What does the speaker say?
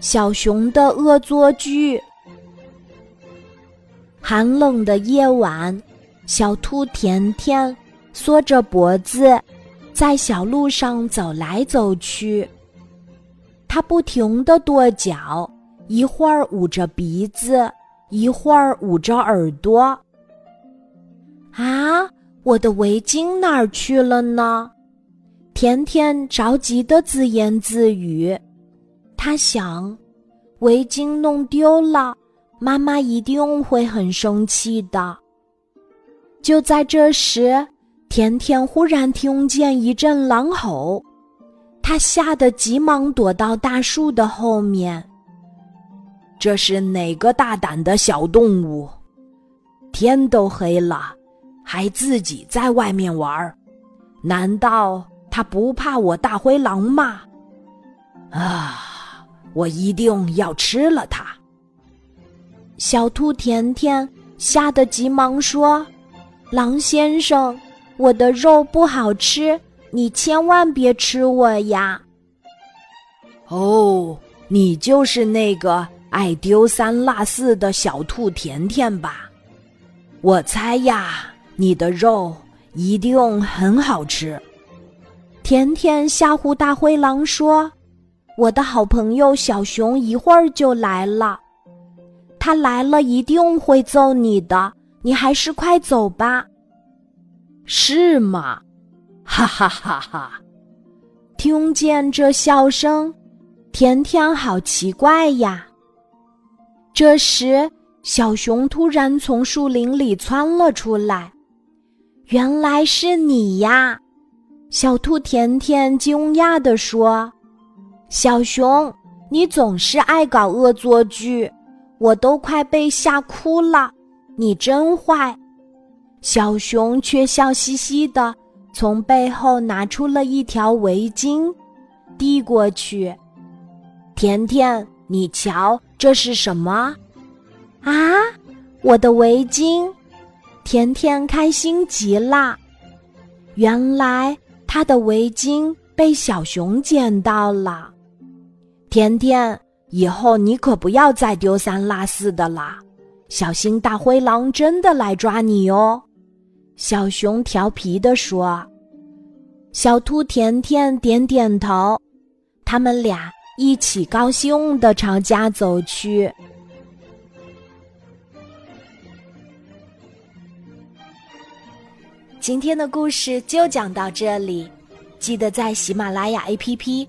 小熊的恶作剧。寒冷的夜晚，小兔甜甜缩着脖子，在小路上走来走去。它不停地跺脚，一会儿捂着鼻子，一会儿捂着耳朵。啊，我的围巾哪儿去了呢？甜甜着急的自言自语。他想，围巾弄丢了，妈妈一定会很生气的。就在这时，甜甜忽然听见一阵狼吼，他吓得急忙躲到大树的后面。这是哪个大胆的小动物？天都黑了，还自己在外面玩？难道他不怕我大灰狼吗？啊！我一定要吃了它。小兔甜甜吓得急忙说：“狼先生，我的肉不好吃，你千万别吃我呀！”哦，你就是那个爱丢三落四的小兔甜甜吧？我猜呀，你的肉一定很好吃。甜甜吓唬大灰狼说。我的好朋友小熊一会儿就来了，他来了一定会揍你的，你还是快走吧。是吗？哈哈哈哈！听见这笑声，甜甜好奇怪呀。这时，小熊突然从树林里窜了出来，原来是你呀！小兔甜甜惊讶地说。小熊，你总是爱搞恶作剧，我都快被吓哭了。你真坏。小熊却笑嘻嘻的，从背后拿出了一条围巾，递过去。甜甜，你瞧，这是什么？啊，我的围巾！甜甜开心极了。原来她的围巾被小熊捡到了。甜甜，以后你可不要再丢三落四的啦，小心大灰狼真的来抓你哦。”小熊调皮地说。小兔甜甜点点头，他们俩一起高兴地朝家走去。今天的故事就讲到这里，记得在喜马拉雅 APP。